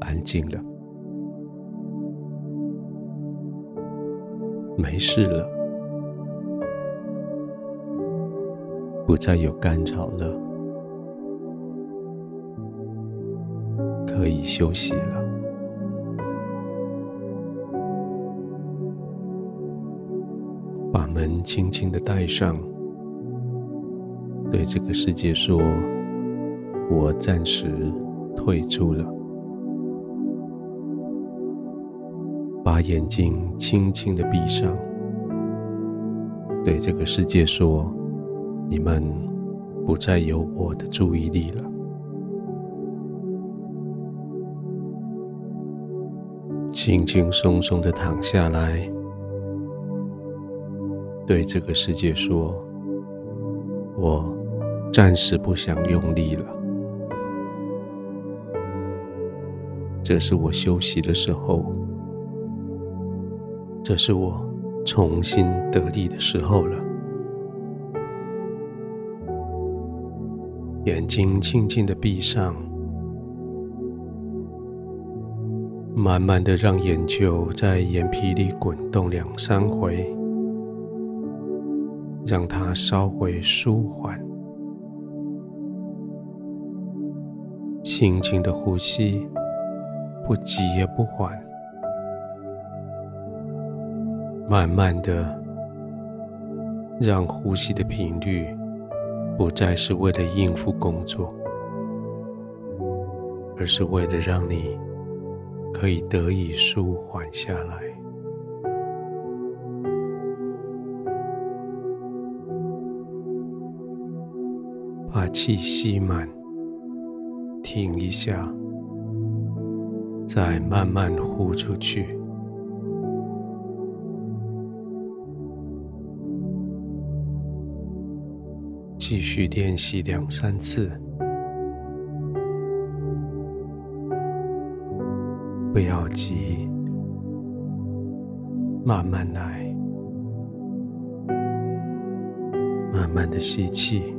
安静了，没事了，不再有干扰了，可以休息了。把门轻轻的带上，对这个世界说：“我暂时退出了。”把眼睛轻轻的闭上，对这个世界说：“你们不再有我的注意力了。”轻轻松松的躺下来。对这个世界说：“我暂时不想用力了，这是我休息的时候，这是我重新得力的时候了。”眼睛轻轻的闭上，慢慢的让眼球在眼皮里滚动两三回。让它稍微舒缓，轻轻的呼吸，不急也不缓，慢慢的让呼吸的频率不再是为了应付工作，而是为了让你可以得以舒缓下来。把气吸满，停一下，再慢慢呼出去。继续练习两三次，不要急，慢慢来，慢慢的吸气。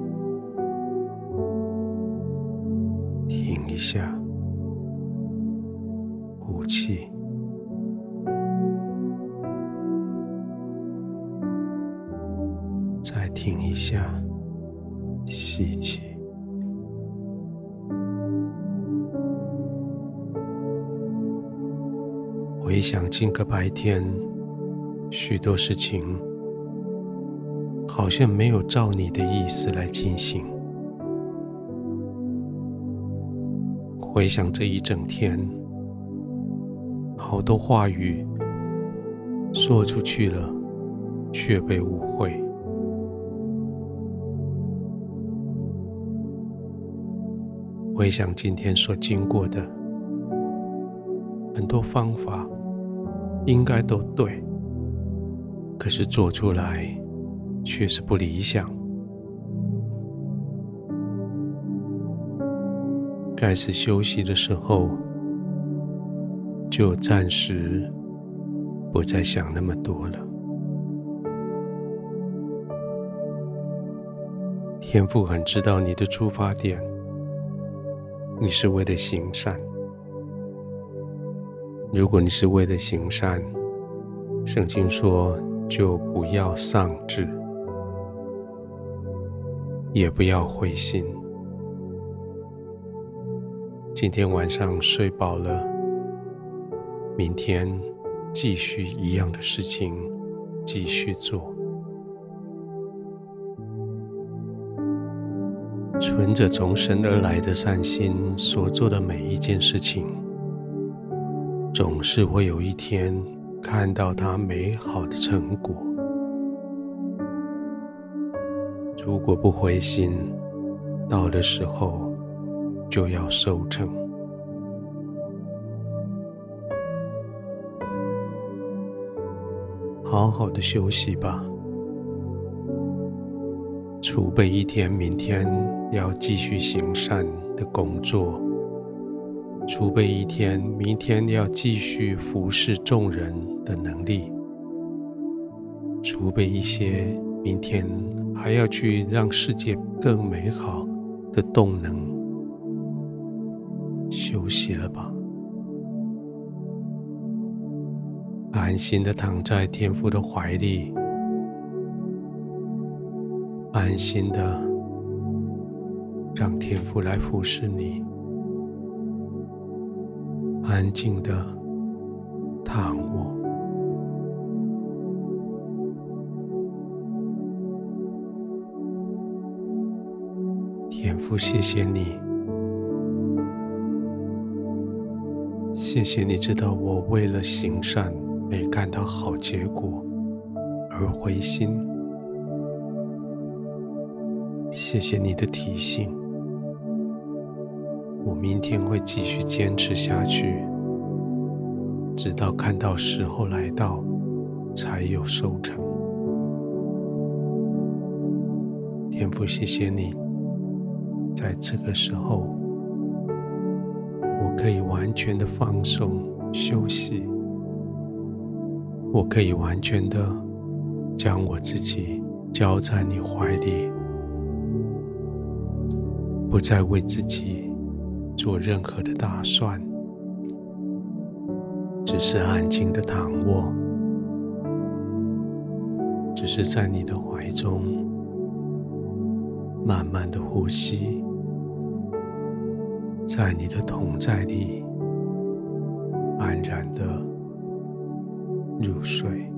停一下，呼气，再停一下，吸气。回想今个白天，许多事情好像没有照你的意思来进行。回想这一整天，好多话语说出去了，却被误会。回想今天所经过的很多方法，应该都对，可是做出来却是不理想。该是休息的时候，就暂时不再想那么多了。天父很知道你的出发点，你是为了行善。如果你是为了行善，圣经说就不要丧志，也不要灰心。今天晚上睡饱了，明天继续一样的事情，继续做，存着从神而来的善心所做的每一件事情，总是会有一天看到它美好的成果。如果不灰心，到的时候，就要收成，好好的休息吧，储备一天，明天要继续行善的工作；储备一天，明天要继续服侍众人的能力；储备一些，明天还要去让世界更美好的动能。休息了吧，安心的躺在天父的怀里，安心的让天父来服侍你，安静的躺卧。天父，谢谢你。谢谢你知道我为了行善没感到好结果而灰心。谢谢你的提醒，我明天会继续坚持下去，直到看到时候来到才有收成。天父，谢谢你，在这个时候。我可以完全的放松休息，我可以完全的将我自己交在你怀里，不再为自己做任何的打算，只是安静的躺卧，只是在你的怀中慢慢的呼吸。在你的同在里，安然的入睡。